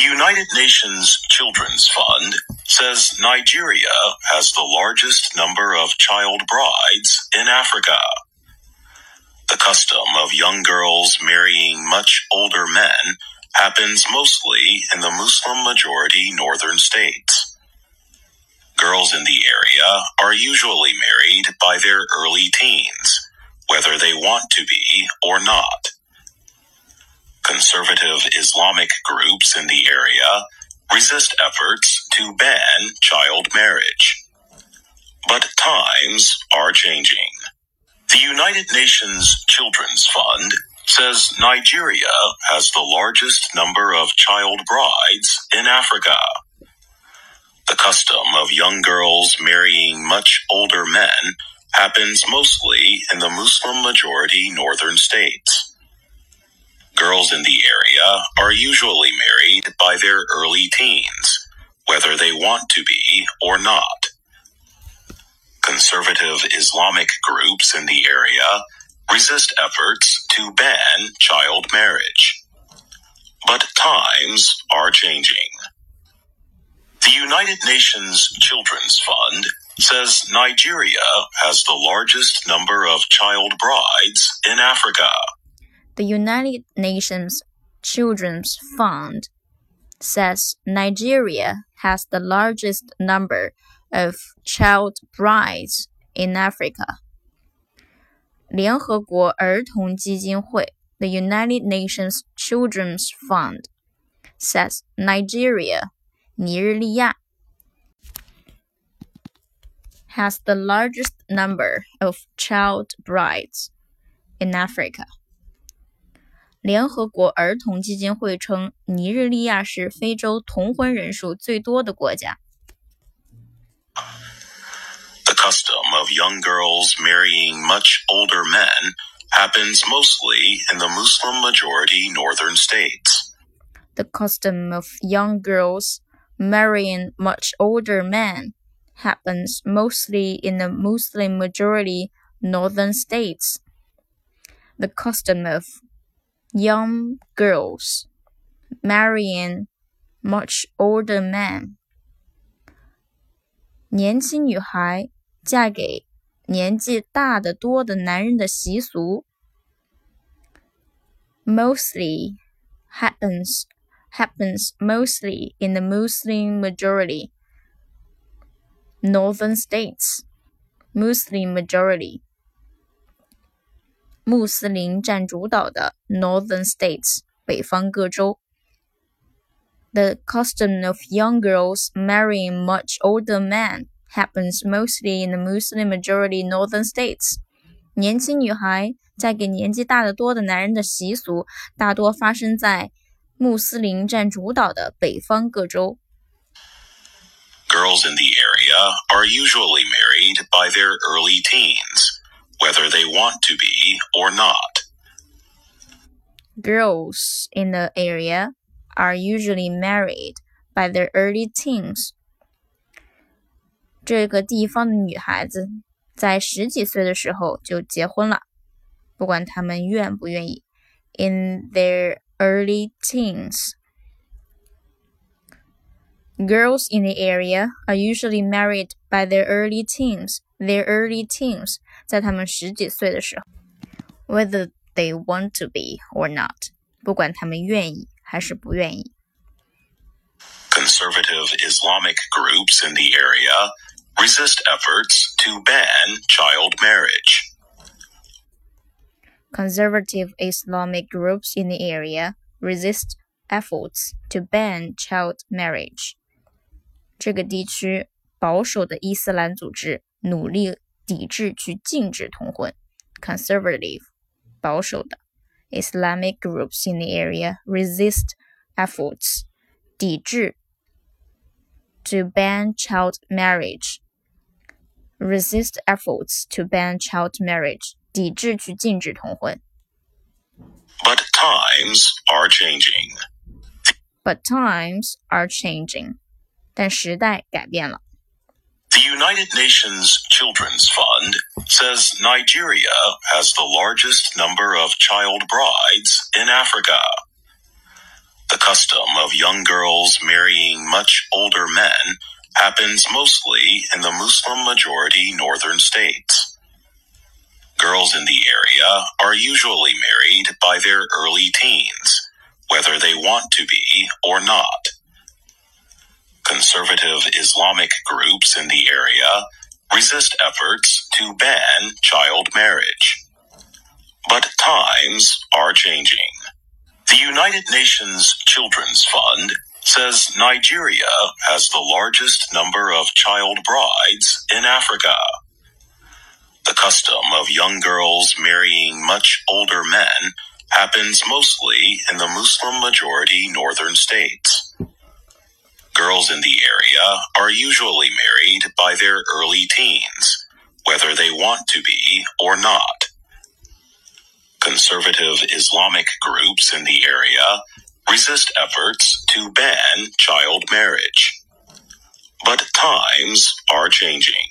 The United Nations Children's Fund says Nigeria has the largest number of child brides in Africa. The custom of young girls marrying much older men happens mostly in the Muslim majority northern states. Girls in the area are usually married by their early teens, whether they want to be or not. Conservative Islamic groups in the area resist efforts to ban child marriage. But times are changing. The United Nations Children's Fund says Nigeria has the largest number of child brides in Africa. The custom of young girls marrying much older men happens mostly in the Muslim majority northern states. Girls in the area are usually married by their early teens, whether they want to be or not. Conservative Islamic groups in the area resist efforts to ban child marriage. But times are changing. The United Nations Children's Fund says Nigeria has the largest number of child brides in Africa. The United Nations Children's Fund says Nigeria has the largest number of child brides in Africa. 联合国儿童基金会 The United Nations Children's Fund says Nigeria 尼日利亚 has the largest number of child brides in Africa. 联合国儿童基金会称，尼日利亚是非洲童婚人数最多的国家。The custom of young girls marrying much older men happens mostly in the Muslim majority northern states. The custom of young girls marrying much older men happens mostly in the Muslim majority northern states. The custom of young girls marrying much older men. 年轻女孩嫁给年纪大得多的男人的习俗，mostly happens happens mostly in the Muslim majority northern states. Muslim majority 穆斯林占主导的 northern states 北方各州。the custom of young girls marrying much older men happens mostly in the Muslim majority northern states. 年轻女孩嫁给年纪大得多的男人的习俗，大多发生在穆斯林占主导的北方各州。Girls in the area are usually married by their early teens, whether they want to be or not. Girls in the area are usually married by their early teens. 这个地方的女孩子在十几岁的时候就结婚了，不管她们愿不愿意。In their early teens. Girls in the area are usually married by their early teens. Their early teens， 在她们十几岁的时候，whether they want to be or not，不管她们愿意还是不愿意。Conservative Islamic groups in the area resist efforts to ban child marriage. Conservative Islamic groups in the area resist efforts to ban child marriage. 这个地区保守的伊斯兰组织努力 抵制去禁止童婚 （conservative，保守的）。Islamic groups in the area resist efforts to ban child marriage. Resist efforts to ban child marriage. 抵制去禁止童婚. But times are changing. But times are changing. The United Nations Children's Fund says Nigeria has the largest number of child brides in Africa. The custom of young girls marrying much older men happens mostly in the Muslim majority northern states. Girls in the area are usually married by their early teens, whether they want to be or not. Conservative Islamic groups in the area resist efforts to ban child marriage. But times are changing. The United Nations Children's Fund says Nigeria has the largest number of child brides in Africa. The custom of young girls marrying much older men happens mostly in the Muslim majority northern states. Girls in the area are usually married by their early teens, whether they want to be or not. Conservative Islamic groups in the area resist efforts to ban child marriage. But times are changing.